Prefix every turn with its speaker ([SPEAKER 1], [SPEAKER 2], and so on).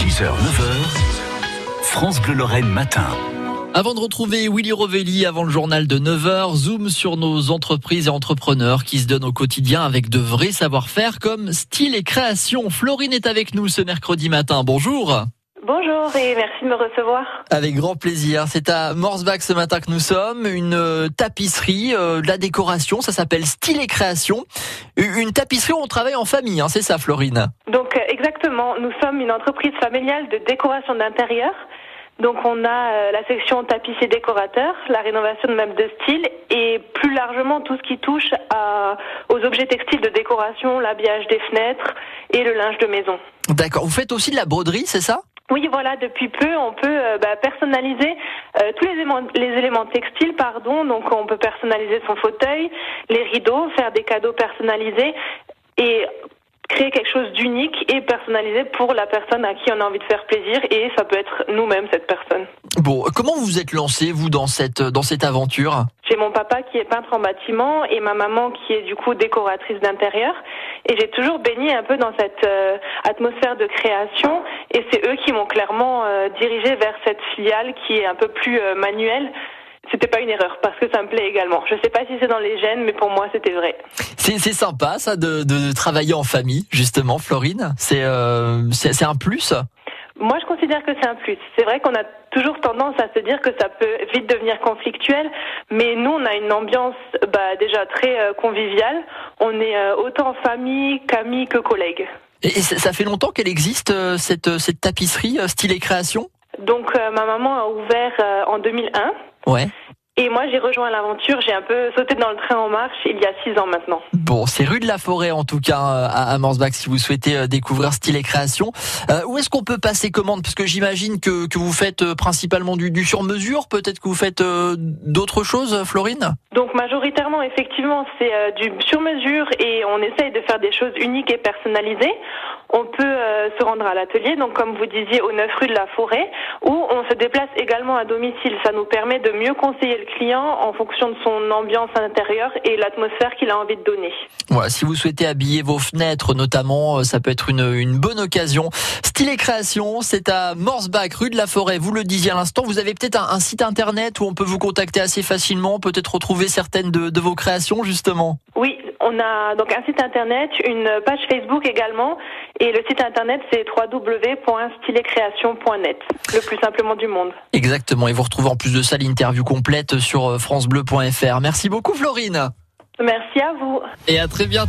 [SPEAKER 1] 6h, 9h, France Bleu Lorraine matin.
[SPEAKER 2] Avant de retrouver Willy Rovelli avant le journal de 9h, zoom sur nos entreprises et entrepreneurs qui se donnent au quotidien avec de vrais savoir-faire comme style et création. Florine est avec nous ce mercredi matin. Bonjour.
[SPEAKER 3] Bonjour et merci de me recevoir.
[SPEAKER 2] Avec grand plaisir. C'est à Morsbach ce matin que nous sommes. Une euh, tapisserie, euh, de la décoration, ça s'appelle Style et Création. Une tapisserie où on travaille en famille, hein, c'est ça Florine?
[SPEAKER 3] Donc exactement, nous sommes une entreprise familiale de décoration d'intérieur. Donc on a euh, la section tapissier décorateur, la rénovation de meubles de style et plus largement tout ce qui touche à, aux objets textiles de décoration, l'habillage des fenêtres et le linge de maison.
[SPEAKER 2] D'accord. Vous faites aussi de la broderie, c'est ça?
[SPEAKER 3] Oui, voilà, depuis peu, on peut euh, bah, personnaliser euh, tous les éléments, les éléments textiles, pardon. Donc, on peut personnaliser son fauteuil, les rideaux, faire des cadeaux personnalisés et créer quelque chose d'unique et personnalisé pour la personne à qui on a envie de faire plaisir. Et ça peut être nous-mêmes, cette personne.
[SPEAKER 2] Bon, comment vous vous êtes lancé, vous, dans cette, dans cette aventure?
[SPEAKER 3] J'ai mon papa qui est peintre en bâtiment et ma maman qui est du coup décoratrice d'intérieur. Et j'ai toujours baigné un peu dans cette euh, atmosphère de création. Et c'est eux qui m'ont clairement euh, dirigé vers cette filiale qui est un peu plus euh, manuelle. C'était pas une erreur parce que ça me plaît également. Je sais pas si c'est dans les gènes, mais pour moi c'était vrai.
[SPEAKER 2] C'est sympa ça de, de travailler en famille, justement, Florine. C'est euh, c'est c'est un plus.
[SPEAKER 3] Moi, je considère que c'est un plus. C'est vrai qu'on a toujours tendance à se dire que ça peut vite devenir conflictuel, mais nous, on a une ambiance bah, déjà très euh, conviviale. On est euh, autant famille qu'amis que collègues.
[SPEAKER 2] Et, et ça fait longtemps qu'elle existe euh, cette cette tapisserie euh, style et création?
[SPEAKER 3] Donc, euh, ma maman a ouvert euh, en 2001.
[SPEAKER 2] Ouais.
[SPEAKER 3] Et moi, j'ai rejoint l'aventure. J'ai un peu sauté dans le train en marche il y a six ans maintenant.
[SPEAKER 2] Bon, c'est rue de la Forêt en tout cas euh, à, Morsbach si vous souhaitez euh, découvrir style et création. Euh, où est-ce qu'on peut passer commande? Parce que j'imagine que, que vous faites principalement du, du sur-mesure. Peut-être que vous faites euh, d'autres choses, Florine?
[SPEAKER 3] Donc majoritairement, effectivement, c'est euh, du sur-mesure et on essaye de faire des choses uniques et personnalisées. On peut se rendre à l'atelier, donc comme vous disiez, au 9 rue de la Forêt, où on se déplace également à domicile. Ça nous permet de mieux conseiller le client en fonction de son ambiance intérieure et l'atmosphère qu'il a envie de donner.
[SPEAKER 2] Voilà, si vous souhaitez habiller vos fenêtres notamment, euh, ça peut être une, une bonne occasion. Style et création, c'est à Morsbach, rue de la Forêt. Vous le disiez à l'instant, vous avez peut-être un, un site internet où on peut vous contacter assez facilement, peut-être retrouver certaines de, de vos créations justement.
[SPEAKER 3] Oui, on a donc un site internet, une page Facebook également, et le site internet c'est www.stylecréation.net, le plus simplement du monde.
[SPEAKER 2] Exactement, et vous retrouvez en plus de ça l'interview complète sur euh, francebleu.fr. Merci beaucoup Florine
[SPEAKER 3] Merci à vous.
[SPEAKER 2] et à très bientôt.